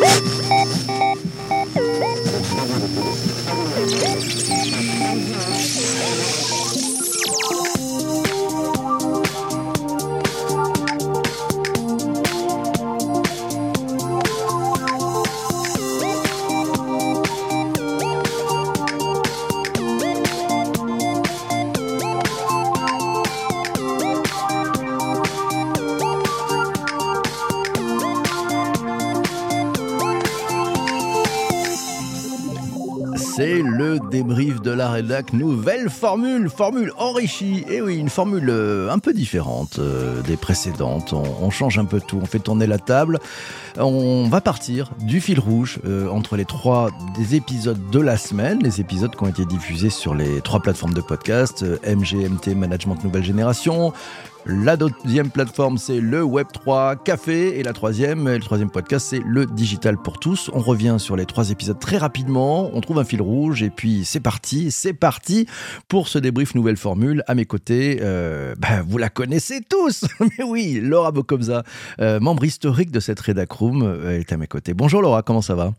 Woo! La rédac, nouvelle formule, formule enrichie. Et oui, une formule euh, un peu différente euh, des précédentes. On, change un peu tout, on fait tourner la table. On va partir du fil rouge euh, entre les trois des épisodes de la semaine, les épisodes qui ont été diffusés sur les trois plateformes de podcast, MGMT Management Nouvelle Génération, la deuxième plateforme, c'est le Web3 Café. Et la troisième, le troisième podcast, c'est le Digital pour tous. On revient sur les trois épisodes très rapidement. On trouve un fil rouge et puis c'est parti. C'est parti pour ce débrief nouvelle formule. À mes côtés, euh, bah, vous la connaissez tous. Mais oui, Laura Bocobza, euh, membre historique de cette Redac Room, euh, est à mes côtés. Bonjour Laura, comment ça va?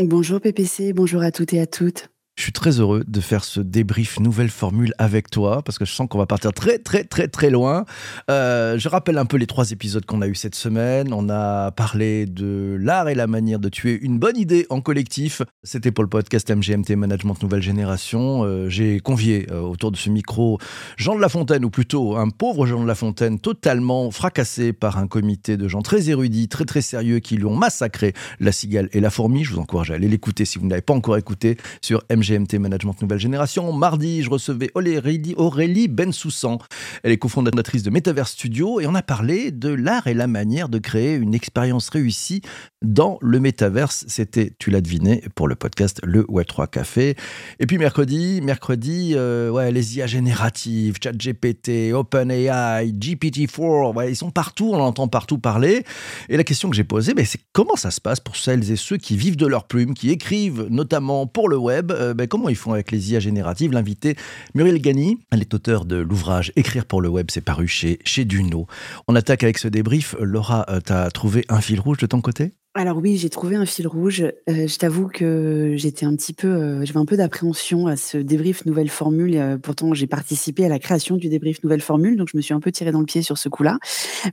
Bonjour PPC, bonjour à toutes et à toutes. Je suis très heureux de faire ce débrief nouvelle formule avec toi parce que je sens qu'on va partir très très très très loin. Euh, je rappelle un peu les trois épisodes qu'on a eu cette semaine. On a parlé de l'art et la manière de tuer une bonne idée en collectif. C'était pour le podcast MGMT Management Nouvelle Génération. Euh, J'ai convié euh, autour de ce micro Jean de La Fontaine ou plutôt un pauvre Jean de La Fontaine totalement fracassé par un comité de gens très érudits, très très sérieux qui lui ont massacré la cigale et la fourmi. Je vous encourage à aller l'écouter si vous ne l'avez pas encore écouté sur MGMT GMT Management Nouvelle Génération. Mardi, je recevais Aurélie, Bensoussan. Elle est cofondatrice de Metaverse Studio et on a parlé de l'art et la manière de créer une expérience réussie dans le Metaverse. C'était, tu l'as deviné, pour le podcast Le Web3 Café. Et puis mercredi, mercredi, euh, ouais, les IA génératives, ChatGPT, OpenAI, GPT-4, ouais, ils sont partout, on entend partout parler. Et la question que j'ai posée, ben, c'est comment ça se passe pour celles et ceux qui vivent de leur plume, qui écrivent notamment pour le web, euh, ben, comment ils font avec les IA génératives? L'invité Muriel Gani, elle est auteure de l'ouvrage Écrire pour le web, c'est paru chez, chez Duno. On attaque avec ce débrief. Laura, euh, tu trouvé un fil rouge de ton côté? Alors oui, j'ai trouvé un fil rouge. Euh, je t'avoue que j'étais un petit peu, euh, j'avais un peu d'appréhension à ce débrief nouvelle formule. Euh, pourtant, j'ai participé à la création du débrief nouvelle formule, donc je me suis un peu tiré dans le pied sur ce coup-là.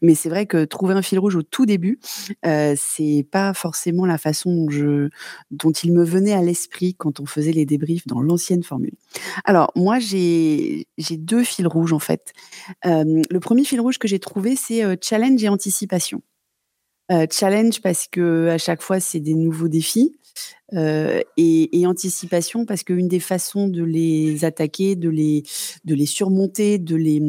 Mais c'est vrai que trouver un fil rouge au tout début, euh, c'est pas forcément la façon dont, il me venait à l'esprit quand on faisait les débriefs dans l'ancienne formule. Alors moi, j'ai deux fils rouges en fait. Le premier fil rouge que j'ai trouvé, c'est challenge et anticipation. Euh, challenge parce que à chaque fois c'est des nouveaux défis euh, et, anticipation parce qu'une des façons de les attaquer, de les de les surmonter, de les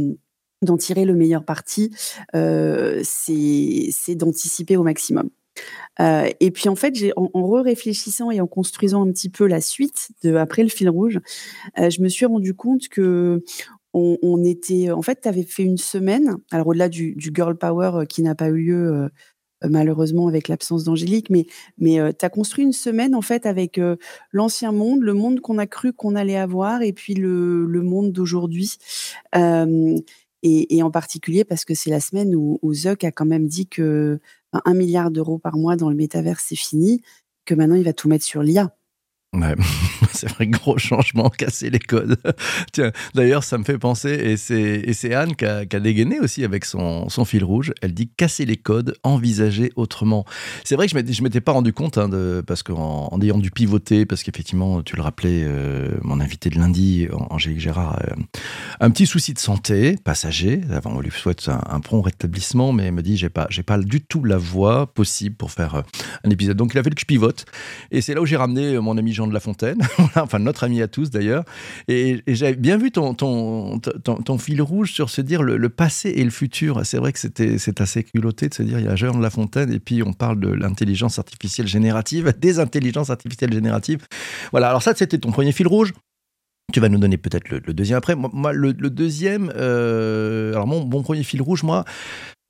d'en tirer le meilleur parti, euh, c'est d'anticiper au maximum. Et puis en fait, en, réfléchissant et en construisant un petit peu la suite de après le fil rouge, je me suis rendu compte que on, était en fait, tu avais fait une semaine. Alors au-delà du, girl power qui n'a pas eu lieu malheureusement avec l'absence d'Angélique, mais, mais euh, tu as construit une semaine en fait avec euh, l'ancien monde, le monde qu'on a cru qu'on allait avoir, et puis le, le monde d'aujourd'hui. Et, en particulier parce que c'est la semaine où, où Zuck a quand même dit que un milliard d'euros par mois dans le métavers, c'est fini, que maintenant il va tout mettre sur l'IA. Ouais, c'est vrai, gros changement, casser les codes. Tiens, d'ailleurs, ça me fait penser, et c'est, Anne qui a, dégainé aussi avec son, fil rouge. Elle dit casser les codes, envisager autrement. C'est vrai que je m'étais pas rendu compte, hein, parce qu'en en ayant dû pivoter, parce qu'effectivement, tu le rappelais, euh, mon invité de lundi, Angélique Gérard, euh, un petit souci de santé, passager. Avant, on lui souhaite un, un prompt rétablissement, mais elle me dit j'ai pas, pas du tout la voix possible pour faire euh, un épisode. Donc, il a fallu que je pivote. Et c'est là où j'ai ramené mon ami Jean de La Fontaine, enfin notre ami à tous d'ailleurs. Et, j'avais bien vu ton, ton, ton, fil rouge sur se dire le, passé et le futur. C'est vrai que c'était c'est assez culotté de se dire il y a Jean de La Fontaine et puis on parle de l'intelligence artificielle générative, des intelligences artificielles génératives. Voilà, alors ça c'était ton premier fil rouge. Tu vas nous donner peut-être le, deuxième après. Moi, le, le deuxième, euh, alors mon, mon premier fil rouge, moi,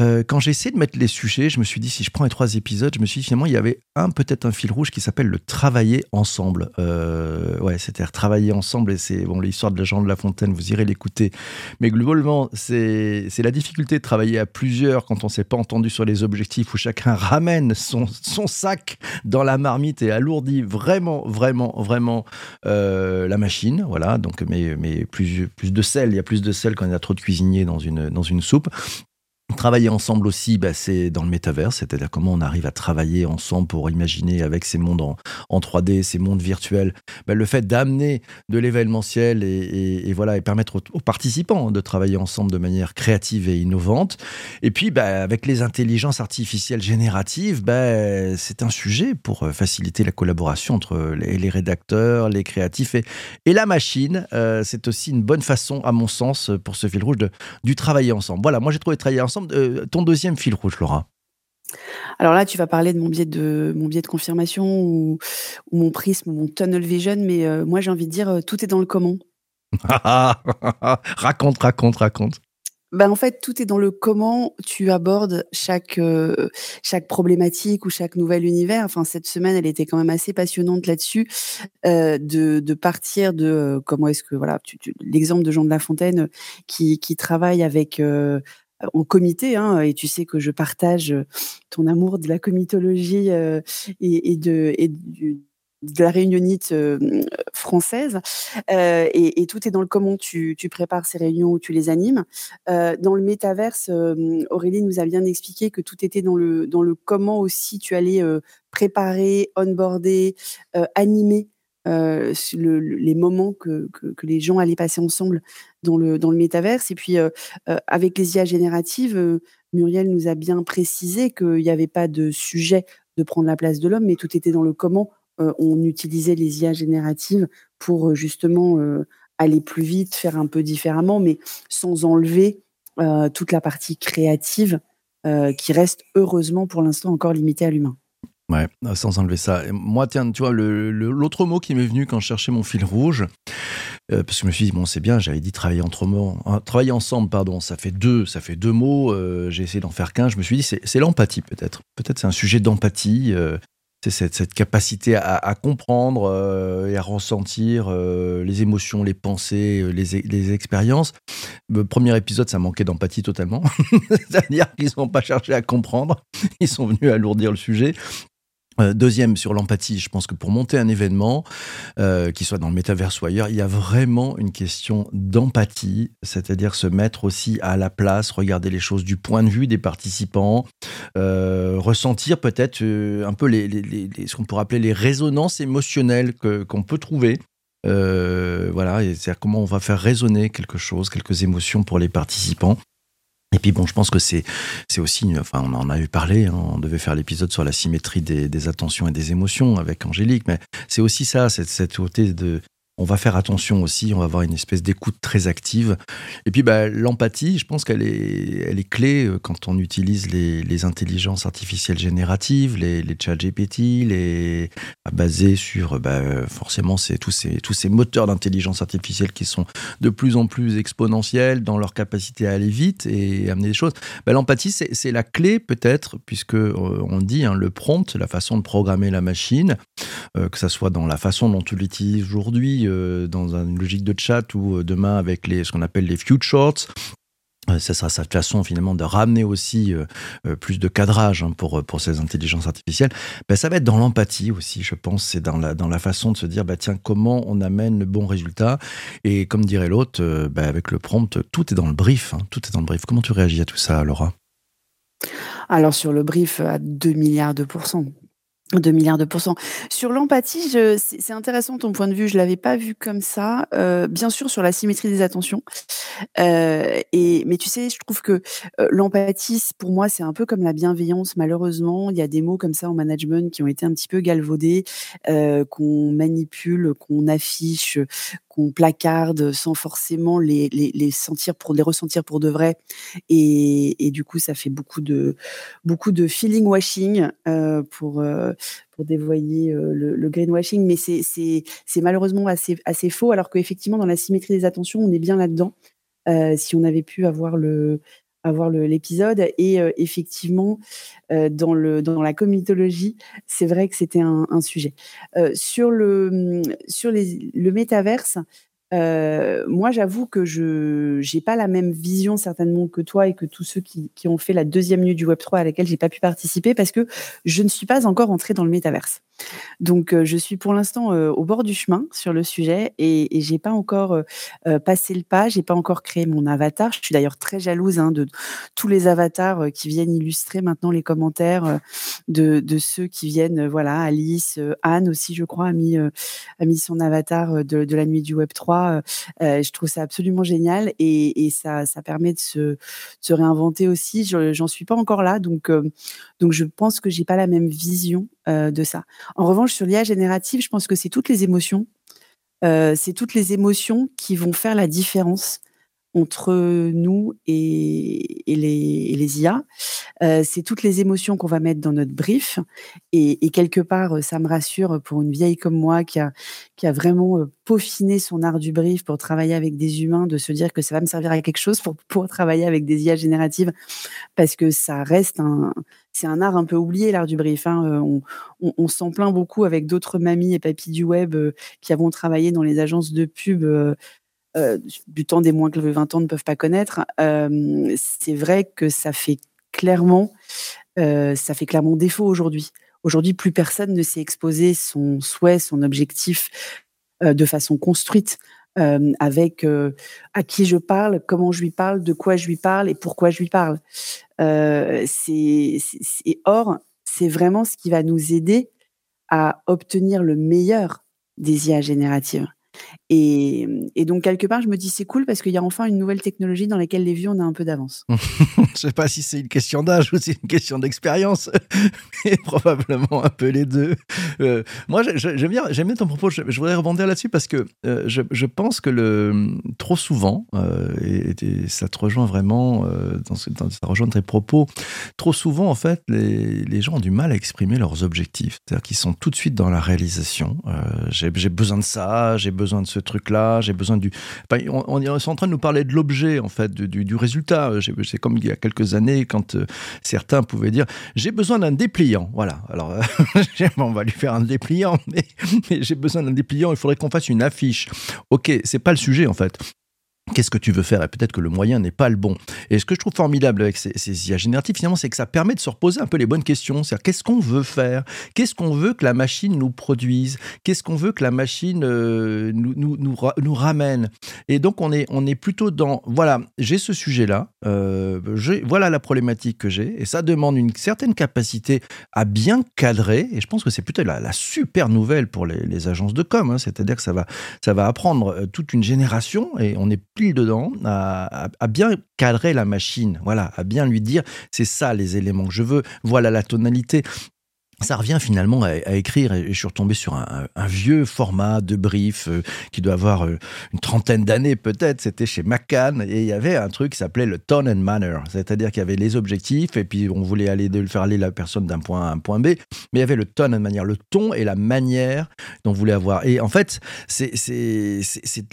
euh, quand j'ai essayé de mettre les sujets, je me suis dit, si je prends les trois épisodes, je me suis dit finalement, il y avait un peut-être un fil rouge qui s'appelle le travailler ensemble. Euh, ouais, c'est-à-dire travailler ensemble, et c'est bon, l'histoire de la Jean de La Fontaine, vous irez l'écouter. Mais globalement, c'est la difficulté de travailler à plusieurs quand on s'est pas entendu sur les objectifs, où chacun ramène son, son sac dans la marmite et alourdit vraiment, vraiment, vraiment euh, la machine. Voilà, donc, mais, mais plus, plus de sel, il y a plus de sel quand il y a trop de cuisiniers dans une, dans une soupe. Travailler ensemble aussi, bah, c'est dans le métavers, c'est-à-dire comment on arrive à travailler ensemble pour imaginer avec ces mondes en, 3D, ces mondes virtuels, bah, le fait d'amener de l'événementiel et, voilà et permettre aux, participants de travailler ensemble de manière créative et innovante. Et puis, bah, avec les intelligences artificielles génératives, c'est un sujet pour euh, faciliter la collaboration entre les, rédacteurs, les créatifs et, la machine. Euh, c'est aussi une bonne façon, à mon sens, pour ce fil rouge de, du travailler ensemble. Voilà, moi j'ai trouvé travailler ensemble euh, ton deuxième fil rouge, Laura alors là, tu vas parler de mon biais de mon biais de confirmation ou, mon prisme ou mon tunnel vision, mais euh, moi j'ai envie de dire euh, tout est dans le comment. raconte, raconte, raconte. Ben, en fait, tout est dans le comment tu abordes chaque chaque problématique ou chaque nouvel univers. Enfin, cette semaine, elle était quand même assez passionnante là-dessus, de, de partir de comment est-ce que voilà, l'exemple de Jean de La Fontaine qui qui travaille avec en comité, hein, et tu sais que je partage ton amour de la comitologie et, de, la réunionite française. et, tout est dans le comment tu, prépares ces réunions ou tu les animes. dans le métaverse, Aurélie nous a bien expliqué que tout était dans le, comment aussi tu allais préparer, onboarder, animer les moments que, les gens allaient passer ensemble dans le, dans le métaverse. Et puis, avec les IA génératives, Muriel nous a bien précisé qu'il n'y avait pas de sujet de prendre la place de l'homme, mais tout était dans le comment on utilisait les IA génératives pour justement aller plus vite, faire un peu différemment, mais sans enlever toute la partie créative qui reste heureusement pour l'instant encore limitée à l'humain. Ouais, sans enlever ça. Moi, tiens, tu vois, l'autre mot qui m'est venu quand je cherchais mon fil rouge, euh, parce que je me suis dit, bon, c'est bien, j'avais dit travailler entre mots, hein, travailler ensemble, pardon, ça fait deux, ça fait deux mots, euh, j'ai essayé d'en faire qu'un, je me suis dit, c'est l'empathie peut-être. Peut-être c'est un sujet d'empathie, euh, c'est cette, cette, capacité à, comprendre et à ressentir les émotions, les pensées, les, les expériences. Le premier épisode, ça manquait d'empathie totalement. C'est-à-dire qu'ils n'ont pas cherché à comprendre, ils sont venus alourdir le sujet. Euh, deuxième, sur l'empathie, je pense que pour monter un événement, euh, qu'il soit dans le métaverse ou ailleurs, il y a vraiment une question d'empathie, c'est-à-dire se mettre aussi à la place, regarder les choses du point de vue des participants, euh, ressentir peut-être un peu ce qu'on pourrait appeler les résonances émotionnelles qu'on peut trouver. voilà, c'est-à-dire comment on va faire résonner quelque chose, quelques émotions pour les participants. Et puis bon, je pense que c'est c'est aussi, enfin, on en a eu parlé. Hein, on devait faire l'épisode sur la symétrie des, des, attentions et des émotions avec Angélique, mais c'est aussi ça, cette, cette côté de on va faire attention aussi, on va avoir une espèce d'écoute très active. Et puis bah, l'empathie, je pense qu'elle est, elle est clé euh, quand on utilise les, intelligences artificielles génératives, les, les chat GPT, les, basés sur bah, forcément c'est tous ces, tous ces moteurs d'intelligence artificielle qui sont de plus en plus exponentiels dans leur capacité à aller vite et amener des choses. Bah, l'empathie, c'est la clé peut-être, puisque euh, on dit hein, le prompt, la façon de programmer la machine, euh, que ça soit dans la façon dont tu l'utilises aujourd'hui, euh, dans une logique de chat ou euh, demain avec les, ce qu'on appelle les futures euh, ça sera sa façon finalement de ramener aussi plus de cadrage hein, pour, pour ces intelligences artificielles. Ben, ça va être dans l'empathie aussi, je pense. C'est dans la, dans la façon de se dire, bah, tiens, comment on amène le bon résultat Et comme dirait l'autre, bah, avec le prompt, tout est dans le brief. Hein, tout est dans le brief. Comment tu réagis à tout ça, Laura? Alors sur le brief à 2 milliards de pourcents. 2 milliards de pourcents. Sur l'empathie, c'est intéressant ton point de vue, je l'avais pas vu comme ça. Euh, bien sûr sur la symétrie des attentions. Euh, et mais tu sais, je trouve que, euh, l'empathie, pour moi, c'est un peu comme la bienveillance. Malheureusement, il y a des mots comme ça en management qui ont été un petit peu galvaudés, qu'on manipule, qu'on affiche, qu'on placarde sans forcément les, sentir pour les ressentir pour de vrai. Et, du coup ça fait beaucoup de beaucoup de feeling washing euh, pour euh, pour dévoyer euh, le, le, greenwashing. Mais c'est c'est malheureusement assez assez faux alors qu'effectivement dans la symétrie des attentions on est bien là dedans si on avait pu avoir le à voir l'épisode. Et effectivement, dans, le, dans la comitologie, c'est vrai que c'était un, sujet. sur le, sur les, le métaverse, euh, moi, j'avoue que je n'ai pas la même vision certainement que toi et que tous ceux qui, ont fait la deuxième nuit du Web 3 à laquelle j'ai pas pu participer parce que je ne suis pas encore entrée dans le métaverse. Donc, euh, je suis pour l'instant euh, au bord du chemin sur le sujet et, j'ai pas encore euh, passé le pas, j'ai pas encore créé mon avatar. Je suis d'ailleurs très jalouse hein, de tous les avatars qui viennent illustrer maintenant les commentaires de, ceux qui viennent. voilà, Alice, Anne aussi, je crois, a mis, son avatar de, la nuit du Web 3. je trouve ça absolument génial et, ça, permet de se, de se réinventer aussi. J'en suis pas encore là, donc, donc je pense que j'ai pas la même vision de ça. En revanche, sur l'IA générative, je pense que c'est toutes les émotions. Euh, c'est toutes les émotions qui vont faire la différence entre nous et, les, IA. Euh, c'est toutes les émotions qu'on va mettre dans notre brief. Et, quelque part, ça me rassure pour une vieille comme moi qui a, vraiment euh, peaufiné son art du brief pour travailler avec des humains, de se dire que ça va me servir à quelque chose pour, pour travailler avec des IA génératives, parce que ça reste un, c'est un art un peu oublié, l'art du brief. Hein. Euh, on, s'en plaint beaucoup avec d'autres mamies et papis du web qui avons travaillé dans les agences de pub euh, du temps des moins que 20 ans ne peuvent pas connaître, euh, c'est vrai que ça fait clairement, euh, ça fait clairement défaut aujourd'hui. Aujourd'hui, plus personne ne s'est exposé son souhait, son objectif de façon construite. Avec à qui je parle, comment je lui parle, de quoi je lui parle et pourquoi je lui parle. c'est, or, c'est vraiment ce qui va nous aider à obtenir le meilleur des IA génératives. Et, et, donc, quelque part, je me dis, c'est cool parce qu'il y a enfin une nouvelle technologie dans laquelle les vieux, on a un peu d'avance. je ne sais pas si c'est une question d'âge ou si c'est une question d'expérience, mais probablement un peu les deux. Euh, moi, j'aime bien, bien ton propos. Je, voudrais rebondir là-dessus parce que euh, je, je, pense que le, trop souvent, euh, et, ça te rejoint vraiment, dans, ça rejoint tes propos, trop souvent, en fait, les, les gens ont du mal à exprimer leurs objectifs. C'est-à-dire qu'ils sont tout de suite dans la réalisation. j'ai besoin de ça, j'ai besoin de ce truc-là, j'ai besoin du. on, est en train de nous parler de l'objet, en fait, du, du résultat. C'est comme il y a quelques années, quand euh, certains pouvaient dire j'ai besoin d'un dépliant. Voilà. Alors, on va lui faire un dépliant, mais, mais j'ai besoin d'un dépliant, il faudrait qu'on fasse une affiche. Ok, c'est pas le sujet, en fait. Qu'est-ce que tu veux faire? Et peut-être que le moyen n'est pas le bon. Et ce que je trouve formidable avec ces, ces IA génératives, finalement, c'est que ça permet de se reposer un peu les bonnes questions. C'est-à-dire, qu'est-ce qu'on veut faire? Qu'est-ce qu'on veut que la machine nous produise? Qu'est-ce qu'on veut que la machine euh, nous, nous, nous, nous, ramène? Et donc, on est, on est plutôt dans, voilà, j'ai ce sujet-là, euh, voilà la problématique que j'ai, et ça demande une certaine capacité à bien cadrer, et je pense que c'est plutôt la, la, super nouvelle pour les, agences de com, hein. c'est-à-dire que ça va, ça va apprendre euh, toute une génération, et on est pile dedans, à, bien cadrer la machine, voilà, à bien lui dire, c'est ça les éléments que je veux, voilà la tonalité ça revient finalement à, écrire, et je suis retombé sur un, vieux format de brief euh, qui doit avoir euh, une trentaine d'années peut-être, c'était chez McCann, et il y avait un truc qui s'appelait le tone and manner, c'est-à-dire qu'il y avait les objectifs, et puis on voulait aller de faire aller la personne d'un point A à un point B, mais il y avait le tone and manner, le ton et la manière dont on voulait avoir. Et en fait, c'est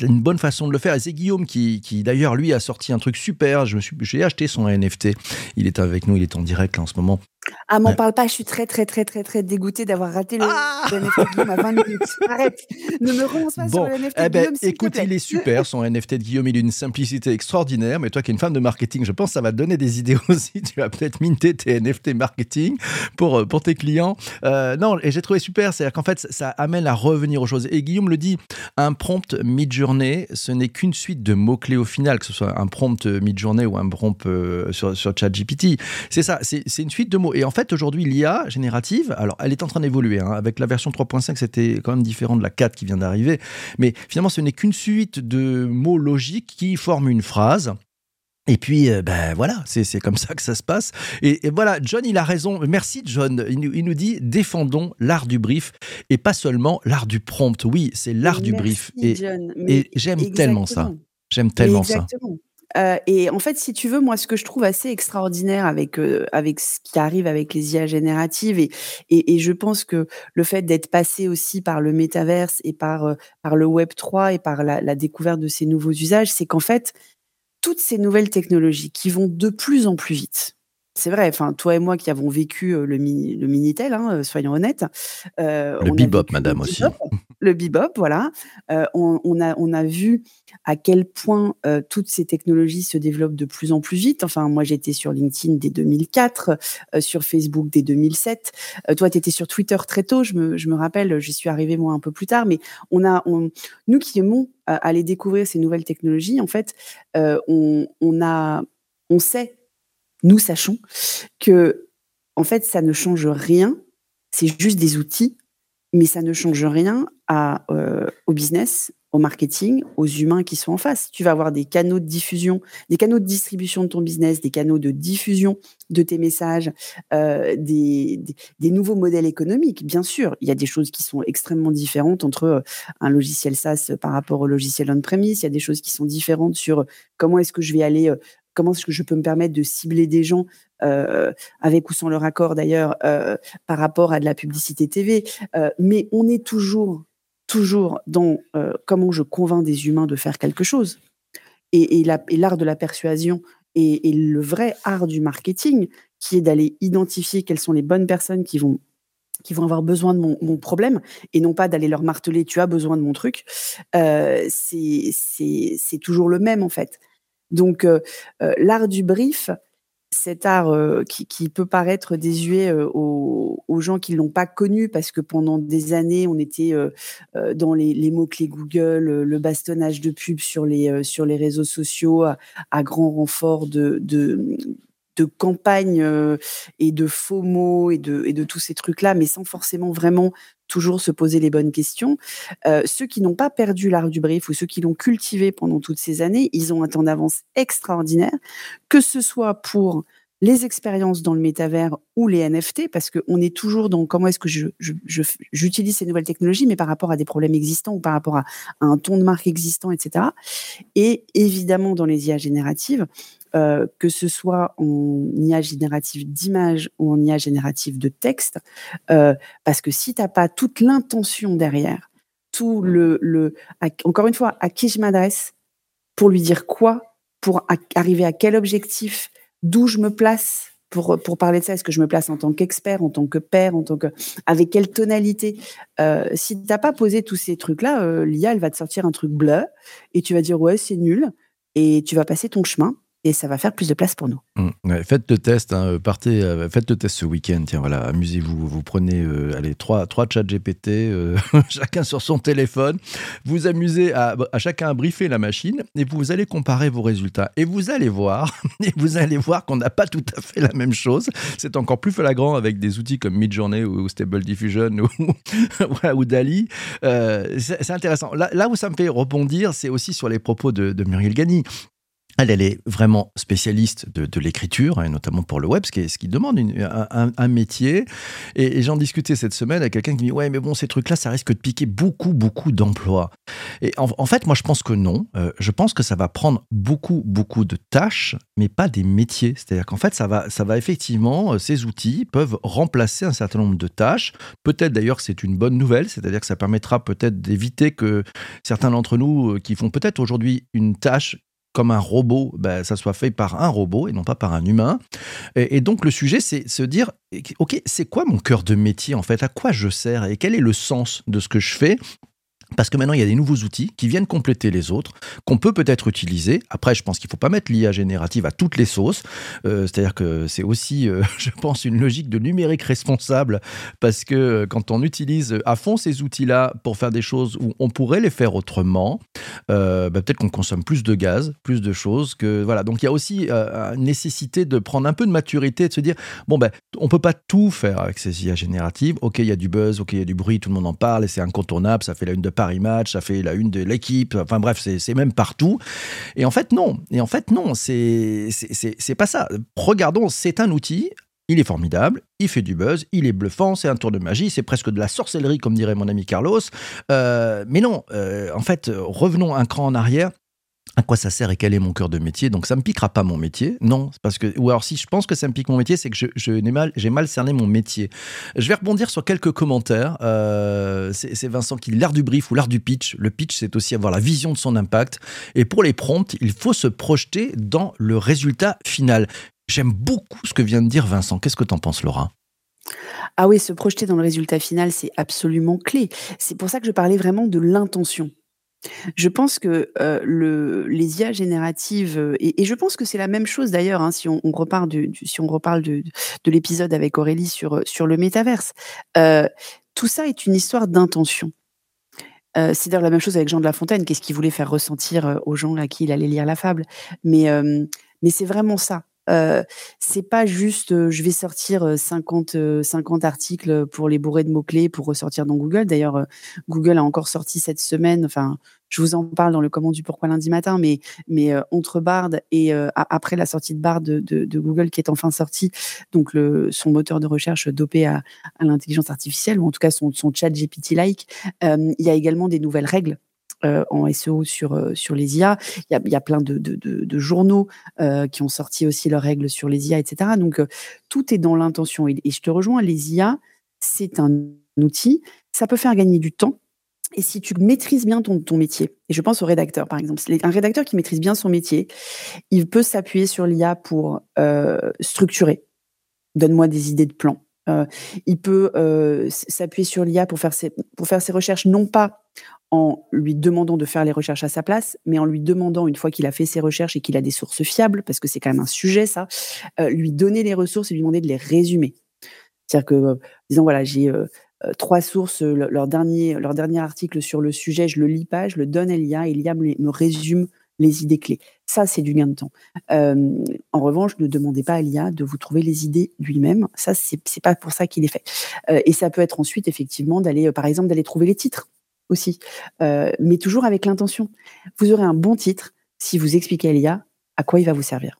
une bonne façon de le faire, et c'est Guillaume qui, qui d'ailleurs, lui, a sorti un truc super, je me suis j'ai acheté son NFT, il est avec nous, il est en direct là, en ce moment, ah, m'en parle pas, je suis très, très, très, très, très dégoûtée d'avoir raté le, ah NFT de Guillaume à 20 minutes. Arrête, ne me relance pas sur le NFT eh ben, Écoute, il est super, son NFT de Guillaume, il a une simplicité extraordinaire, mais toi qui es une femme de marketing, je pense que ça va te donner des idées aussi. Tu vas peut-être minter tes NFT marketing pour, euh, pour tes clients. Euh, non, et j'ai trouvé super, c'est-à-dire qu'en fait, ça amène à revenir aux choses. Et Guillaume le dit, un prompt mid-journée, ce n'est qu'une suite de mots-clés au final, que ce soit un prompt mid-journée ou un prompt euh, sur, sur ChatGPT. C'est ça, c'est une suite de mots. Et en fait, aujourd'hui, l'IA générative, alors elle est en train d'évoluer. Hein. Avec la version 3.5, c'était quand même différent de la 4 qui vient d'arriver. Mais finalement, ce n'est qu'une suite de mots logiques qui forment une phrase. Et puis, euh, ben voilà, c'est comme ça que ça se passe. Et, voilà, John, il a raison. Merci, John. Il, il nous dit défendons l'art du brief et pas seulement l'art du prompt. Oui, c'est l'art du brief. Et, et j'aime tellement ça. J'aime tellement ça. Euh, et en fait, si tu veux, moi, ce que je trouve assez extraordinaire avec euh, avec ce qui arrive avec les IA génératives et et, je pense que le fait d'être passé aussi par le métaverse et par euh, par le Web 3 et par la, la, découverte de ces nouveaux usages, c'est qu'en fait, toutes ces nouvelles technologies qui vont de plus en plus vite, c'est vrai, enfin, toi et moi qui avons vécu le, le Minitel, hein, soyons honnêtes. le bebop, madame aussi. Le bebop, voilà. on, a, on a vu à quel point toutes ces technologies se développent de plus en plus vite. Enfin, moi, j'étais sur LinkedIn dès 2004, sur Facebook dès 2007. toi, tu étais sur Twitter très tôt, je me, je me rappelle, j'y suis arrivée moi un peu plus tard, mais on a, on, nous qui aimons aller découvrir ces nouvelles technologies, en fait, on, on, a, on sait nous sachons que, en fait, ça ne change rien. C'est juste des outils, mais ça ne change rien euh, au business, au marketing, aux humains qui sont en face. Tu vas avoir des canaux de diffusion, des canaux de distribution de ton business, des canaux de diffusion de tes messages, euh, des, des, nouveaux modèles économiques. Bien sûr, il y a des choses qui sont extrêmement différentes entre euh, un logiciel SaaS par rapport au logiciel on-premise. Il y a des choses qui sont différentes sur comment est-ce que je vais aller comment est-ce que je peux me permettre de cibler des gens euh, avec ou sans leur accord d'ailleurs euh, par rapport à de la publicité TV. Euh, mais on est toujours, toujours dans comment je convainc des humains de faire quelque chose. Et, l'art de la persuasion et, le vrai art du marketing, qui est d'aller identifier quelles sont les bonnes personnes qui vont qui vont avoir besoin de mon, problème et non pas d'aller leur marteler tu as besoin de mon truc, c'est toujours le même en fait. Donc, euh, euh, l'art du brief, cet art euh, qui, peut paraître désuet aux, gens qui ne l'ont pas connu, parce que pendant des années, on était dans les, mots-clés Google, le bastonnage de pub sur les, sur les réseaux sociaux à, grand renfort de, de campagne et de faux mots et de, et de tous ces trucs-là, mais sans forcément vraiment toujours se poser les bonnes questions. ceux qui n'ont pas perdu l'art du brief ou ceux qui l'ont cultivé pendant toutes ces années, ils ont un temps d'avance extraordinaire, que ce soit pour les expériences dans le métavers ou les NFT, parce qu'on est toujours dans comment est-ce que j'utilise ces nouvelles technologies, mais par rapport à des problèmes existants ou par rapport à un ton de marque existant, etc. Et évidemment dans les IA génératives, euh, que ce soit en IA générative d'image ou en IA générative de texte, euh, parce que si tu n'as pas toute l'intention derrière, tout le, le encore une fois, à qui je m'adresse, pour lui dire quoi, pour arriver à quel objectif, d'où je me place pour, pour parler de ça Est-ce que je me place en tant qu'expert, en tant que père, en tant que avec quelle tonalité euh, Si tu n'as pas posé tous ces trucs-là, l'IA elle va te sortir un truc bleu et tu vas dire ouais c'est nul et tu vas passer ton chemin et ça va faire plus de place pour nous. Mmh. faites le test, hein, euh, partez, euh, faites le test ce week-end. Tiens, voilà, amusez-vous. Vous prenez, euh, allez, trois, trois chats GPT, chacun sur son téléphone. Vous amusez à, chacun à briefer la machine et vous allez comparer vos résultats. Et vous allez voir, et vous allez voir qu'on n'a pas tout à fait la même chose. C'est encore plus flagrant avec des outils comme Midjourney ou, Stable Diffusion ou, ou Dali. c'est intéressant. Là, là, où ça me fait rebondir, c'est aussi sur les propos de, de Muriel Gani elle, elle est vraiment spécialiste de, l'écriture, et hein, notamment pour le web, ce qui, ce qui demande un, métier. Et, j'en discutais cette semaine avec quelqu'un qui me dit Ouais, mais bon, ces trucs-là, ça risque de piquer beaucoup, beaucoup d'emplois. Et en, fait, moi, je pense que non. Euh, je pense que ça va prendre beaucoup, beaucoup de tâches, mais pas des métiers. C'est-à-dire qu'en fait, ça va, ça va effectivement, euh, ces outils peuvent remplacer un certain nombre de tâches. Peut-être d'ailleurs que c'est une bonne nouvelle, c'est-à-dire que ça permettra peut-être d'éviter que certains d'entre nous euh, qui font peut-être aujourd'hui une tâche comme un robot, ben, ça soit fait par un robot et non pas par un humain. Et, donc le sujet, c'est se dire, ok, c'est quoi mon cœur de métier en fait? À quoi je sers? Et quel est le sens de ce que je fais? Parce que maintenant, il y a des nouveaux outils qui viennent compléter les autres, qu'on peut peut-être utiliser. Après, je pense qu'il ne faut pas mettre l'IA générative à toutes les sauces. Euh, c'est-à-dire que c'est aussi, euh, je pense, une logique de numérique responsable, parce que euh, quand on utilise à fond ces outils-là pour faire des choses où on pourrait les faire autrement, bah, peut-être qu'on consomme plus de gaz, plus de choses. que voilà. Donc il y a aussi une nécessité de prendre un peu de maturité, de se dire, bon, ben, on ne peut pas tout faire avec ces IA génératives. Ok, il y a du buzz, ok, il y a du bruit, tout le monde en parle, et c'est incontournable, ça fait la une de Paris Match, ça fait la une de l'équipe, enfin bref, c'est même partout. Et en fait, non. Et en fait, non, c'est pas ça. Regardons, c'est un outil il est formidable, il fait du buzz, il est bluffant, c'est un tour de magie, c'est presque de la sorcellerie, comme dirait mon ami Carlos. Euh, mais non, euh, en fait, revenons un cran en arrière à quoi ça sert et quel est mon cœur de métier. Donc ça me piquera pas mon métier. Non, parce que ou alors si je pense que ça me pique mon métier, c'est que je, j'ai mal j'ai mal cerné mon métier. Je vais rebondir sur quelques commentaires. Euh, c'est, Vincent qui dit l'art du brief ou l'art du pitch. Le pitch, c'est aussi avoir la vision de son impact. Et pour les prompts, il faut se projeter dans le résultat final. J'aime beaucoup ce que vient de dire Vincent. Qu'est-ce que tu en penses, Laura? Ah oui, se projeter dans le résultat final, c'est absolument clé. C'est pour ça que je parlais vraiment de l'intention. Je pense que, le les IA génératives, et je pense que c'est la même chose d'ailleurs, hein, si on on reparle de de l'épisode avec Aurélie sur, sur le métaverse. tout ça est une histoire d'intention. c'est d'ailleurs la même chose avec Jean de La Fontaine. Qu'est-ce qu'il voulait faire ressentir, aux gens à qui il allait lire la fable? Mais, mais c'est vraiment ça. Euh, c'est pas juste, je vais sortir 50, 50 articles pour les bourrer de mots-clés pour ressortir dans Google. D'ailleurs, Google a encore sorti cette semaine, enfin, je vous en parle dans le comment du pourquoi lundi matin, mais, entre Bard et après la sortie de Bard de, Google qui est enfin sorti, donc son moteur de recherche dopé à, l'intelligence artificielle, ou en tout cas son, son chat GPT-like, il y a également des nouvelles règles euh, en SEO sur, euh, sur les IA. Il y a, y a plein de, de, de, journaux euh, qui ont sorti aussi leurs règles sur les IA, etc. Donc, tout est dans l'intention. Et, je te rejoins, les IA, c'est un outil. Ça peut faire gagner du temps. Et si tu maîtrises bien ton, ton métier, et je pense au rédacteur par exemple, un rédacteur qui maîtrise bien son métier, il peut s'appuyer sur l'IA pour structurer. Donne-moi des idées de plans. il peut s'appuyer sur l'IA pour faire ses, pour faire ses recherches, non pas en lui demandant de faire les recherches à sa place, mais en lui demandant, une fois qu'il a fait ses recherches et qu'il a des sources fiables, parce que c'est quand même un sujet ça, euh, lui donner les ressources et lui demander de les résumer. C'est-à-dire que, euh, disons, voilà, j'ai euh, trois sources, leur, dernier, article sur le sujet, je le lis pas, je le donne à l'IA et l'IA me, me, résume les idées clés. Ça, c'est du gain de temps. en revanche, ne demandez pas à l'IA de vous trouver les idées lui-même. Ça, c'est pas pour ça qu'il est fait. et ça peut être ensuite, effectivement, d'aller, par exemple, d'aller trouver les titres aussi, euh, mais toujours avec l'intention. Vous aurez un bon titre si vous expliquez à l'IA à quoi il va vous servir.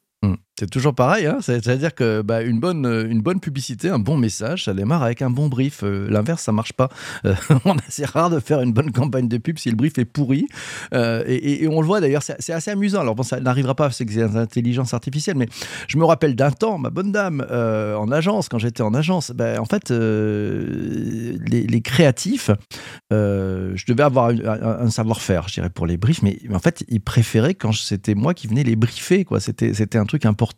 C'est toujours pareil, hein c'est-à-dire que bah, une, bonne, une bonne publicité, un bon message, ça démarre avec un bon brief. Euh, l'inverse, ça marche pas. Euh, c'est rare de faire une bonne campagne de pub si le brief est pourri. Euh, et, on le voit d'ailleurs, c'est assez amusant. Alors bon, ça n'arrivera pas parce que c'est l'intelligence artificielle, mais je me rappelle d'un temps, ma bonne dame, en agence, quand j'étais en agence, ben, en fait, les, créatifs, je devais avoir un, savoir-faire, je dirais, pour les briefs, mais en fait, ils préféraient quand c'était moi qui venais les briefer. C'était un truc important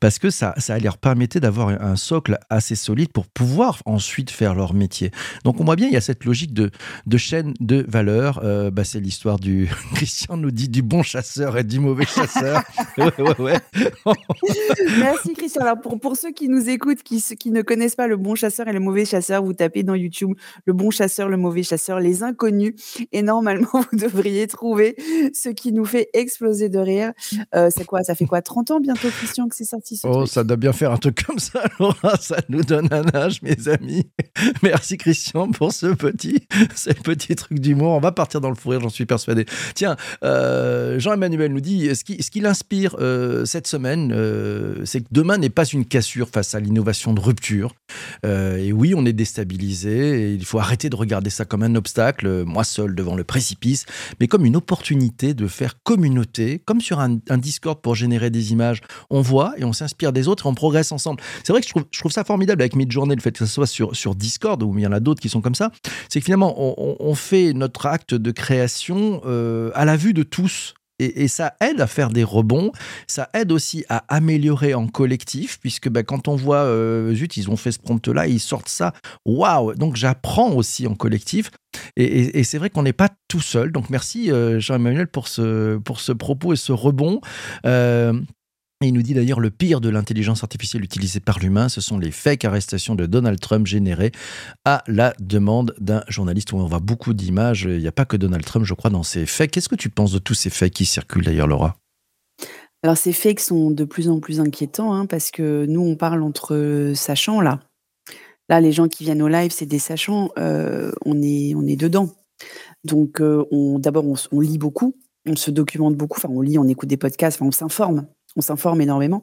parce que ça, ça leur permettait d'avoir un socle assez solide pour pouvoir ensuite faire leur métier. Donc on voit bien, il y a cette logique de, de chaîne de valeur. Euh, bah, c'est l'histoire du. Christian nous dit du bon chasseur et du mauvais chasseur. Merci Christian. Alors pour, pour ceux qui nous écoutent, qui, qui ne connaissent pas le bon chasseur et le mauvais chasseur, vous tapez dans YouTube le bon chasseur, le mauvais chasseur, les inconnus. Et normalement, vous devriez trouver ce qui nous fait exploser de rire. Euh, c'est quoi? Ça fait quoi? 30 ans bientôt que c'est sorti. oh, ça doit bien faire un truc comme ça, Laura. Ça nous donne un âge, mes amis. Merci, Christian, pour ce petit, ce petit truc d'humour. On va partir dans le fou rire, j'en suis persuadé. Tiens, euh, Jean-Emmanuel nous dit ce qui, ce qui l'inspire euh, cette semaine, euh, c'est que demain n'est pas une cassure face à l'innovation de rupture. et oui, on est déstabilisé. Et il faut arrêter de regarder ça comme un obstacle, moi seul devant le précipice, mais comme une opportunité de faire communauté, comme sur un, un Discord pour générer des images on voit et on s'inspire des autres et on progresse ensemble. C'est vrai que je trouve, ça formidable avec Midjourney, le fait que ce soit sur, Discord, où il y en a d'autres qui sont comme ça, c'est que finalement, on, fait notre acte de création euh, à la vue de tous. Et, ça aide à faire des rebonds, ça aide aussi à améliorer en collectif, puisque bah, quand on voit, euh, zut, ils ont fait ce prompt-là, ils sortent ça, waouh Donc j'apprends aussi en collectif. Et, c'est vrai qu'on n'est pas tout seul. Donc merci euh, Jean-Emmanuel pour ce, pour ce propos et ce rebond. Il nous dit d'ailleurs le pire de l'intelligence artificielle utilisée par l'humain, ce sont les fake arrestations de Donald Trump générées à la demande d'un journaliste on voit beaucoup d'images. Il n'y a pas que Donald Trump, je crois, dans ces fakes. Qu'est-ce que tu penses de tous ces fakes qui circulent d'ailleurs, Laura? Alors ces fakes sont de plus en plus inquiétants hein, parce que nous, on parle entre sachants là. Là, les gens qui viennent au live, c'est des sachants. Euh, on, est, on est dedans. Donc, euh, d'abord, on, on lit beaucoup, on se documente beaucoup. Enfin, on lit, on écoute des podcasts, enfin, on s'informe on s'informe énormément.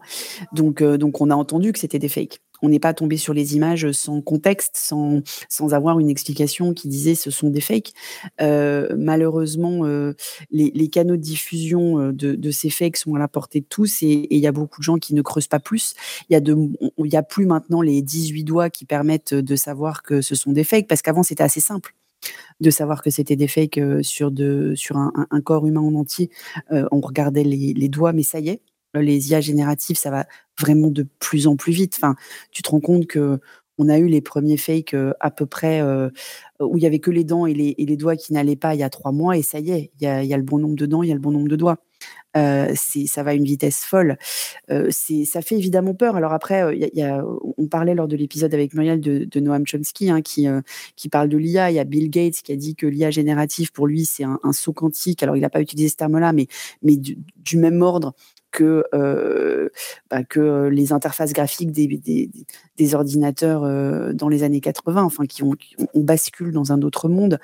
Donc, euh, donc on a entendu que c'était des fakes. on n'est pas tombé sur les images sans contexte, sans, sans avoir une explication qui disait ce sont des fakes. malheureusement, les, canaux de diffusion de, ces fakes sont à la portée de tous et il y a beaucoup de gens qui ne creusent pas plus. Il y a a plus maintenant les 18 doigts qui permettent de savoir que ce sont des fakes parce qu'avant c'était assez simple de savoir que c'était des fakes sur, de, sur un, corps humain en entier. on regardait les, doigts, mais ça y est, les IA génératives, ça va vraiment de plus en plus vite. Enfin, tu te rends compte que on a eu les premiers fakes à peu près où il y avait que les dents et les, doigts qui n'allaient pas il y a trois mois, et ça y est, il y a, le bon nombre de dents, il y a le bon nombre de doigts. Euh, ça va à une vitesse folle. Euh, ça fait évidemment peur. Alors après, euh, on parlait lors de l'épisode avec Muriel de, Noam Chomsky hein, qui, euh, parle de l'IA. Il y a Bill Gates qui a dit que l'IA générative, pour lui, c'est un, saut quantique. Alors il n'a pas utilisé ce terme-là, mais, du même ordre que, euh, bah, que les interfaces graphiques des, des, ordinateurs euh, dans les années 80, enfin qui ont, on bascule dans un autre monde.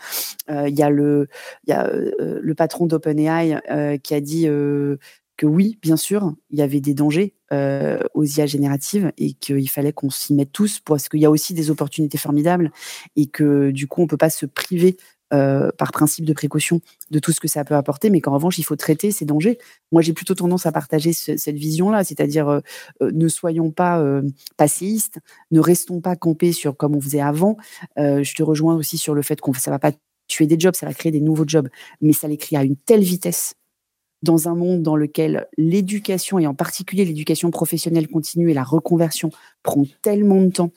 Il y a le, y a, le patron d'OpenAI qui a dit que oui, bien sûr, il y avait des dangers aux IA génératives et qu'il fallait qu'on s'y mette tous parce qu'il y a aussi des opportunités formidables et que du coup, on ne peut pas se priver euh, par principe de précaution de tout ce que ça peut apporter, mais qu'en revanche, il faut traiter ces dangers. Moi, j'ai plutôt tendance à partager cette vision-là, c'est-à-dire euh, euh, ne soyons pas passéistes, ne restons pas campés sur comme on faisait avant. je te rejoins aussi sur le fait qu'on ça va pas tuer des jobs, ça va créer des nouveaux jobs, mais ça les crée à une telle vitesse dans un monde dans lequel l'éducation, et en particulier l'éducation professionnelle continue et la reconversion, prend tellement de temps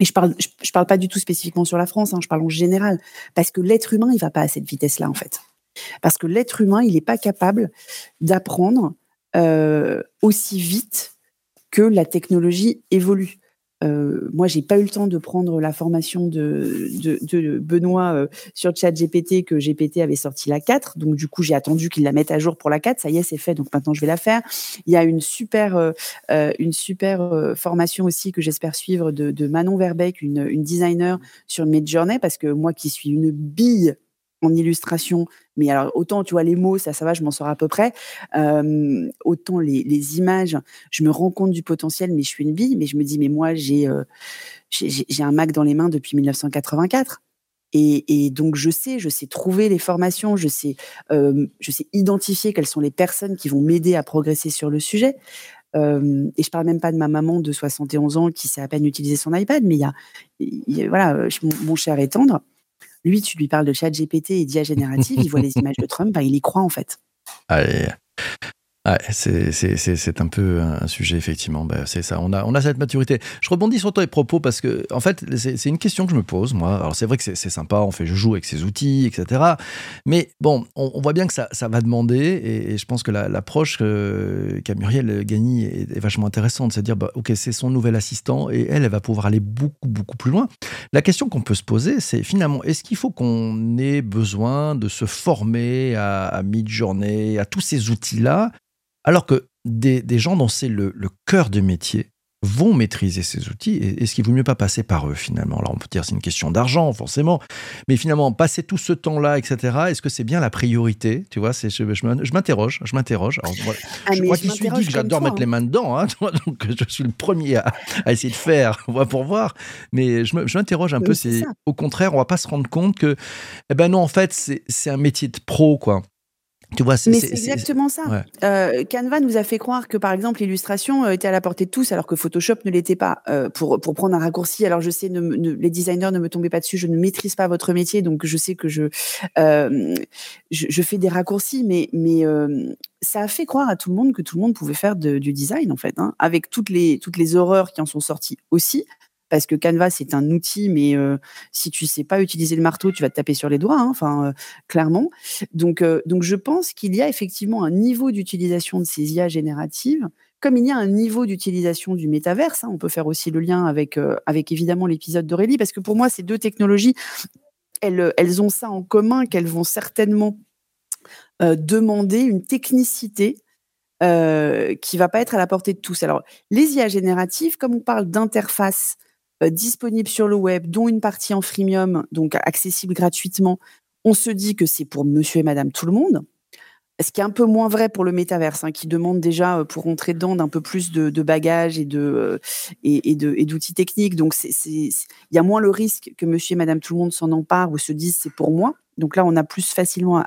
et je parle, je, parle pas du tout spécifiquement sur la France, hein, je parle en général, parce que l'être humain, il va pas à cette vitesse-là, en fait. Parce que l'être humain, il n'est pas capable d'apprendre euh, aussi vite que la technologie évolue. Euh, moi, j'ai pas eu le temps de prendre la formation de, Benoît euh, sur ChatGPT que GPT avait sorti la 4. Donc, du coup, j'ai attendu qu'il la mette à jour pour la 4. Ça y est, c'est fait. Donc, maintenant, je vais la faire. Il y a une super, euh, une super formation aussi que j'espère suivre de, Manon Verbeck, une, une designer sur Midjourney, parce que moi qui suis une bille en illustration, mais alors autant tu vois les mots, ça, ça va, je m'en sors à peu près. autant les, images, je me rends compte du potentiel, mais je suis une bille. Mais je me dis, mais moi j'ai j'ai un Mac dans les mains depuis 1984. Et, donc je sais, je sais trouver les formations, je sais, je sais identifier quelles sont les personnes qui vont m'aider à progresser sur le sujet. et je parle même pas de ma maman de 71 ans qui sait à peine utiliser son iPad, mais il y a, voilà, mon, cher est tendre. Lui, tu lui parles de chat GPT et d'IA générative, il voit les images de Trump, bah, il y croit en fait. Allez. Ouais, c'est un peu un sujet, effectivement. Ben, c'est ça, on a, cette maturité. Je rebondis sur tes propos parce que, en fait, c'est une question que je me pose, moi. Alors, c'est vrai que c'est sympa, on fait je joue avec ces outils, etc. Mais bon, on, voit bien que ça, va demander, et, je pense que l'approche la, qu'a Muriel Gagny est, vachement intéressante. C'est-à-dire, bah, OK, c'est son nouvel assistant, et elle, elle va pouvoir aller beaucoup, beaucoup plus loin. La question qu'on peut se poser, c'est finalement, est-ce qu'il faut qu'on ait besoin de se former à, à Midjourney, à tous ces outils-là alors que des, gens dont c'est le, cœur de métier vont maîtriser ces outils. Est-ce qu'il vaut mieux pas passer par eux finalement Alors on peut dire c'est une question d'argent forcément, mais finalement passer tout ce temps-là, etc. Est-ce que c'est bien la priorité Tu vois, je, je m'interroge, je m'interroge. Moi, ah, moi qui suis dit que j'adore mettre les hein. mains dedans, hein, donc je suis le premier à, essayer de faire, pour voir. Mais je m'interroge un peu. C'est au contraire, on va pas se rendre compte que, eh ben non, en fait, c'est un métier de pro, quoi. Tu vois, c'est, Mais c'est exactement ça. Euh, Canva nous a fait croire que, par exemple, l'illustration euh, était à la portée de tous, alors que Photoshop ne l'était pas. Euh, pour, pour prendre un raccourci, alors je sais, ne, les designers ne me tombez pas dessus, je ne maîtrise pas votre métier, donc je sais que je, je, je, fais des raccourcis, mais, mais ça a fait croire à tout le monde que tout le monde pouvait faire de, du design, en fait, hein, avec toutes les, toutes les horreurs qui en sont sorties aussi parce que Canva c'est un outil, mais si tu sais pas utiliser le marteau, tu vas te taper sur les doigts, hein, enfin clairement. Donc, donc je pense qu'il y a effectivement un niveau d'utilisation de ces IA génératives, comme il y a un niveau d'utilisation du métaverse. Hein, on peut faire aussi le lien avec avec évidemment l'épisode d'Aurélie, parce que pour moi ces deux technologies, elles, elles ont ça en commun qu'elles vont certainement demander une technicité euh, qui va pas être à la portée de tous. Alors, les IA génératives, comme on parle d'interface euh, disponible sur le web, dont une partie en freemium, donc accessible gratuitement, on se dit que c'est pour monsieur et madame tout le monde. Ce qui est un peu moins vrai pour le métaverse, hein, qui demande déjà, euh, pour rentrer dedans, d'un peu plus de, bagages et de euh, et, de d'outils techniques. Donc, il y a moins le risque que Monsieur et Madame tout le monde s'en emparent ou se disent c'est pour moi. Donc là, on a plus facilement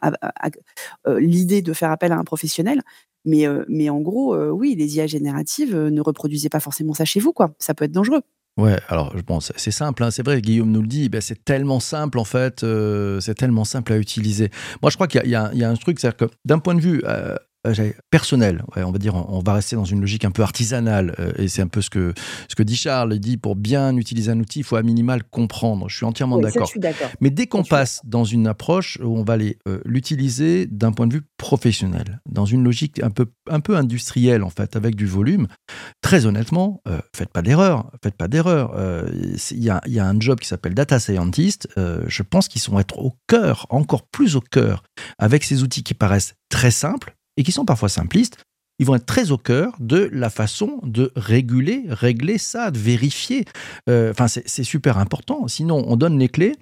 l'idée de faire appel à un professionnel. Mais, mais en gros, oui, les IA génératives, ne reproduisez pas forcément ça chez vous, quoi. Ça peut être dangereux. Ouais, alors bon, c'est simple, hein, c'est vrai, Guillaume nous le dit, ben, c'est tellement simple en fait, c'est tellement simple à utiliser. Moi je crois qu'il y, y, a un truc, c'est-à-dire que d'un point de vue euh, personnel. on va dire, on, va rester dans une logique un peu artisanale. Euh, et c'est un peu ce que, ce que dit Charles. Il dit pour bien utiliser un outil, il faut à minimal comprendre. Je suis entièrement d'accord. Mais dès qu'on passe dans une approche où on va euh, l'utiliser d'un point de vue professionnel, dans une logique un peu, un peu industrielle, en fait, avec du volume, très honnêtement, faites pas d'erreur. Faites pas d'erreur. Il y, a, y, a, un job qui s'appelle data scientist. je pense qu'ils sont être au cœur, encore plus au cœur, avec ces outils qui paraissent très simples et qui sont parfois simplistes, ils vont être très au cœur de la façon de réguler, régler ça, de vérifier. Euh, enfin, c'est super important. Sinon, on donne les clés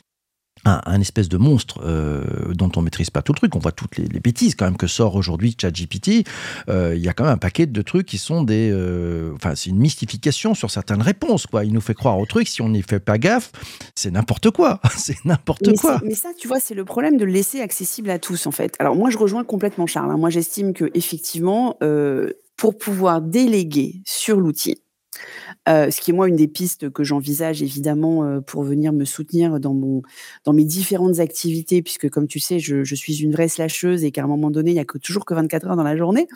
un, espèce de monstre euh, dont on maîtrise pas tout le truc. On voit toutes les, bêtises quand même que sort aujourd'hui ChatGPT. Euh, il y a quand même un paquet de trucs qui sont des, euh, enfin c'est une mystification sur certaines réponses quoi. Il nous fait croire au truc si on n'y fait pas gaffe, c'est n'importe quoi, c'est n'importe quoi. Mais ça, tu vois, c'est le problème de le laisser accessible à tous en fait. Alors moi, je rejoins complètement Charles. Hein. Moi, j'estime que effectivement, pour pouvoir déléguer sur l'outil euh, ce qui est moi une des pistes que j'envisage évidemment euh, pour venir me soutenir dans mon dans mes différentes activités puisque comme tu sais je, je suis une vraie slasheuse et qu'à un moment donné il y a toujours que 24 heures dans la journée.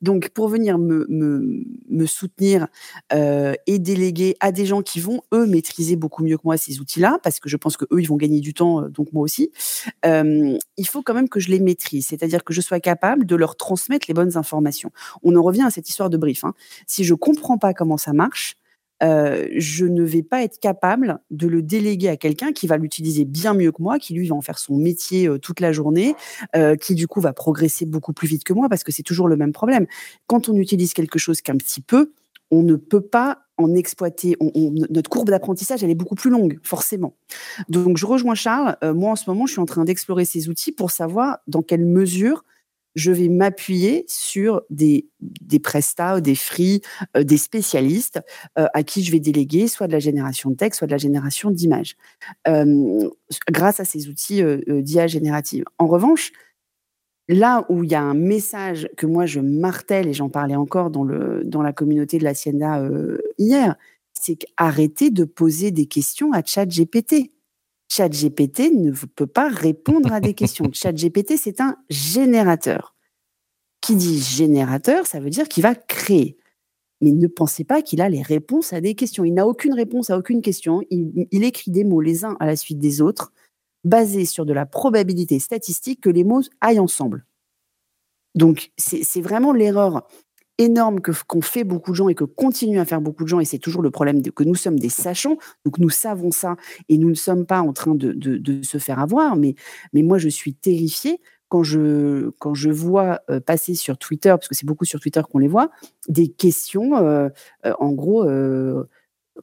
Donc pour venir me me, soutenir euh, et déléguer à des gens qui vont eux maîtriser beaucoup mieux que moi ces outils-là parce que je pense que eux ils vont gagner du temps donc moi aussi il faut quand même que je les maîtrise. C'est-à-dire que je sois capable de leur transmettre les bonnes informations. On en revient à cette histoire de brief hein. si je comprends pas comment ça marche euh, je ne vais pas être capable de le déléguer à quelqu'un qui va l'utiliser bien mieux que moi, qui lui va en faire son métier euh, toute la journée, euh, qui du coup va progresser beaucoup plus vite que moi, parce que c'est toujours le même problème. Quand on utilise quelque chose qu'un petit peu, on ne peut pas en exploiter. notre courbe d'apprentissage, elle est beaucoup plus longue, forcément. Donc, je rejoins Charles. moi, en ce moment, je suis en train d'explorer ces outils pour savoir dans quelle mesure je vais m'appuyer sur des, des prestats, des free, euh, des spécialistes euh, à qui je vais déléguer soit de la génération de texte, soit de la génération d'images, euh, grâce à ces outils d'IA générative. En revanche, là où il y a un message que moi je martèle, et j'en parlais encore dans, la communauté de la Sienda hier, c'est qu'arrêtez de poser des questions à ChatGPT. ChatGPT ne peut pas répondre à des questions. ChatGPT, c'est un générateur. Qui dit générateur, ça veut dire qu'il va créer. Mais ne pensez pas qu'il a les réponses à des questions. Il n'a aucune réponse à aucune question. Il, écrit des mots les uns à la suite des autres, basés sur de la probabilité statistique que les mots aillent ensemble. Donc, c'est vraiment l'erreur énorme que qu'ont fait beaucoup de gens et que continuent à faire beaucoup de gens, et c'est toujours le problème que nous sommes des sachants, donc nous savons ça et nous ne sommes pas en train de, de, se faire avoir, mais, mais moi je suis terrifiée quand je, quand je vois euh, passer sur Twitter, parce que c'est beaucoup sur Twitter qu'on les voit, des questions, euh, euh, en gros,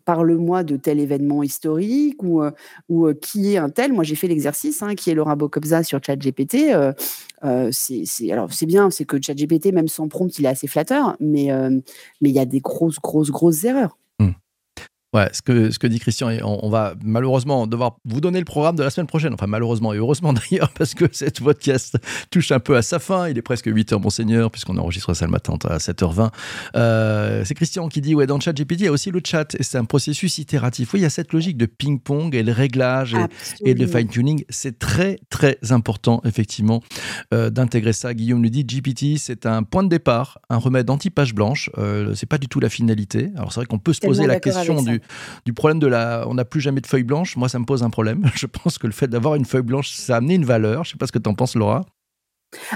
parle-moi de tel événement historique ou, euh, euh, qui est un tel. Moi, j'ai fait l'exercice, hein, qui est Laura Bocobza sur ChatGPT. Euh, c'est, alors, c'est bien, c'est que ChatGPT, même sans prompt, il est assez flatteur, mais mais il y a des grosses, grosses, grosses erreurs. Ouais, ce que, ce que dit Christian, et on, va malheureusement devoir vous donner le programme de la semaine prochaine. Enfin, malheureusement et heureusement d'ailleurs, parce que cette podcast touche un peu à sa fin. Il est presque 8h, monseigneur, puisqu'on enregistre ça le matin à 7h20. Euh, c'est Christian qui dit Ouais, dans le chat GPT, il y a aussi le chat, et c'est un processus itératif. Oui, il y a cette logique de ping-pong et le réglage et, de fine-tuning. C'est très, très important, effectivement, euh, d'intégrer ça. Guillaume nous dit GPT, c'est un point de départ, un remède anti-page blanche. Euh, c'est pas du tout la finalité. Alors, c'est vrai qu'on peut se poser la question du du problème de la. On n'a plus jamais de feuille blanche. Moi, ça me pose un problème. Je pense que le fait d'avoir une feuille blanche, ça a amené une valeur. Je ne sais pas ce que tu en penses, Laura.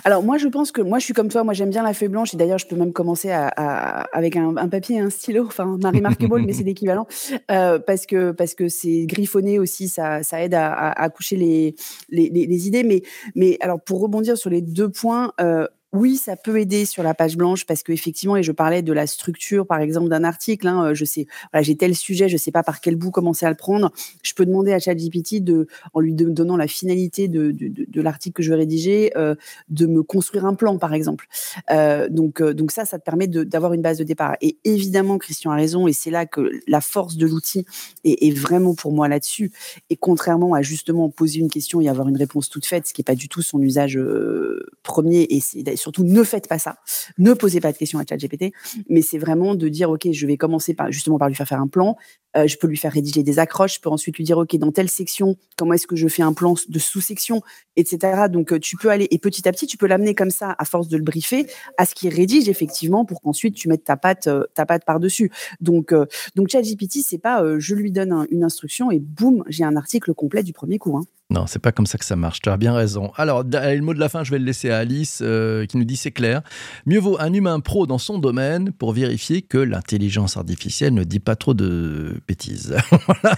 Alors moi je pense que moi je suis comme toi, moi j'aime bien la feuille blanche et d'ailleurs je peux même commencer avec un, papier et un stylo, enfin Marie Marqueball mais c'est l'équivalent euh, parce que parce que c'est griffonné aussi, ça, ça aide à, à, coucher les, les, les, idées. Mais mais alors pour rebondir sur les deux points, euh, oui, ça peut aider sur la page blanche parce qu'effectivement, et je parlais de la structure, par exemple, d'un article. Hein, je sais, j'ai tel sujet, je sais pas par quel bout commencer à le prendre. Je peux demander à ChatGPT de, en lui donnant la finalité de, l'article que je vais rédiger, euh, de me construire un plan, par exemple. Euh, donc, euh, donc ça, ça te permet d'avoir une base de départ. Et évidemment, Christian a raison, et c'est là que la force de l'outil est, vraiment pour moi là-dessus. Et contrairement à justement poser une question et avoir une réponse toute faite, ce qui est pas du tout son usage euh, premier, et c'est surtout ne faites pas ça, ne posez pas de questions à ChatGPT, mais c'est vraiment de dire ok, je vais commencer par justement par lui faire faire un plan, euh, je peux lui faire rédiger des accroches, je peux ensuite lui dire ok dans telle section comment est-ce que je fais un plan de sous-section, etc. Donc euh, tu peux aller et petit à petit tu peux l'amener comme ça à force de le briefer à ce qu'il rédige effectivement pour qu'ensuite tu mettes ta patte euh, par dessus. Donc donc ChatGPT c'est pas je lui donne une instruction et boum j'ai un article complet du premier coup. Hein. Non, c'est pas comme ça que ça marche. Tu as bien raison. Alors, le mot de la fin, je vais le laisser à Alice, euh, qui nous dit c'est clair. Mieux vaut un humain pro dans son domaine pour vérifier que l'intelligence artificielle ne dit pas trop de bêtises.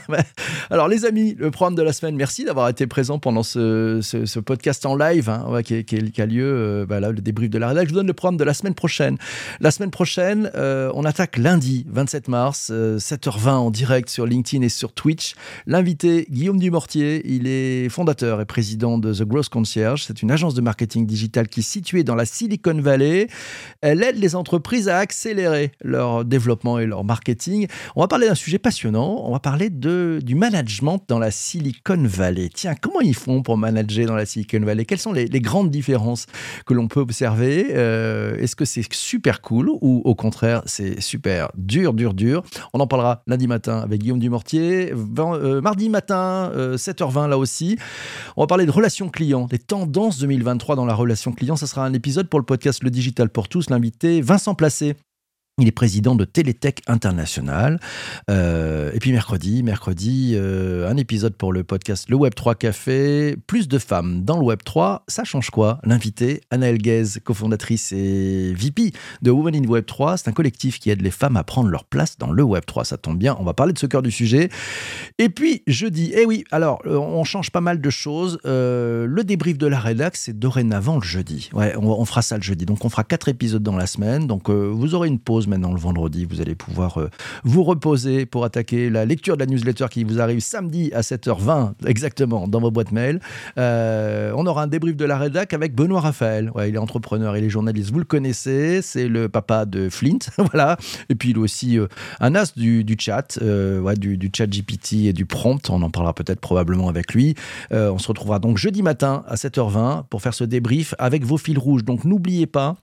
Alors, les amis, le programme de la semaine, merci d'avoir été présent pendant ce, ce, podcast en live hein, qui, a lieu, euh, bah, le débrief de la rédaction. Je vous donne le programme de la semaine prochaine. La semaine prochaine, euh, on attaque lundi 27 mars, 7h20 en direct sur LinkedIn et sur Twitch. L'invité, Guillaume Dumortier, il est fondateur et président de The Growth Concierge. C'est une agence de marketing digital qui est située dans la Silicon Valley. Elle aide les entreprises à accélérer leur développement et leur marketing. On va parler d'un sujet passionnant. On va parler de, du management dans la Silicon Valley. Tiens, comment ils font pour manager dans la Silicon Valley? Quelles sont les, grandes différences que l'on peut observer? Euh, Est-ce que c'est super cool ou au contraire c'est super dur, dur, dur? On en parlera lundi matin avec Guillaume Dumortier. Euh, mardi matin, 7h20 euh, là aussi. On va parler de relations clients, des tendances 2023 dans la relation client. Ça sera un épisode pour le podcast Le Digital pour tous. L'invité Vincent Placé il est président de Télétech International. Euh, et puis mercredi, mercredi, euh, un épisode pour le podcast Le Web 3 Café. Plus de femmes dans le Web 3, ça change quoi? L'invité, Anna Guez, cofondatrice et VP de Women in Web 3, c'est un collectif qui aide les femmes à prendre leur place dans le Web 3. Ça tombe bien, on va parler de ce cœur du sujet. Et puis jeudi, eh oui, alors euh, on change pas mal de choses. le débrief de la rédax, c'est dorénavant le jeudi. Ouais, on, on, fera ça le jeudi. Donc on fera quatre épisodes dans la semaine. Donc vous aurez une pause maintenant le vendredi. Vous allez pouvoir euh, vous reposer pour attaquer la lecture de la newsletter qui vous arrive samedi à 7h20 exactement dans vos boîtes mail. Euh, on aura un débrief de la rédac avec Benoît Raphaël. Ouais, il est entrepreneur, il est journaliste, vous le connaissez, c'est le papa de Flint, voilà. Et puis il est aussi euh, un as du, chat, ouais, du, du, chat GPT et du prompt. On en parlera peut-être probablement avec lui. on se retrouvera donc jeudi matin à 7h20 pour faire ce débrief avec vos fils rouges. Donc n'oubliez pas,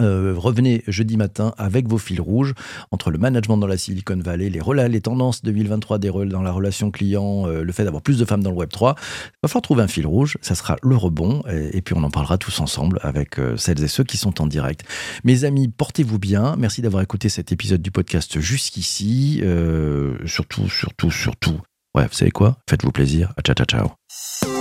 euh, revenez jeudi matin avec vos fils rouges entre le management dans la Silicon Valley, les, relais, les tendances 2023 des dans la relation client, euh, le fait d'avoir plus de femmes dans le Web 3. Il va falloir trouver un fil rouge, ça sera le rebond, et, puis on en parlera tous ensemble avec euh, celles et ceux qui sont en direct. Mes amis, portez-vous bien. Merci d'avoir écouté cet épisode du podcast jusqu'ici. surtout, surtout, surtout. Ouais, vous savez quoi? Faites-vous plaisir. Ciao, ciao, ciao.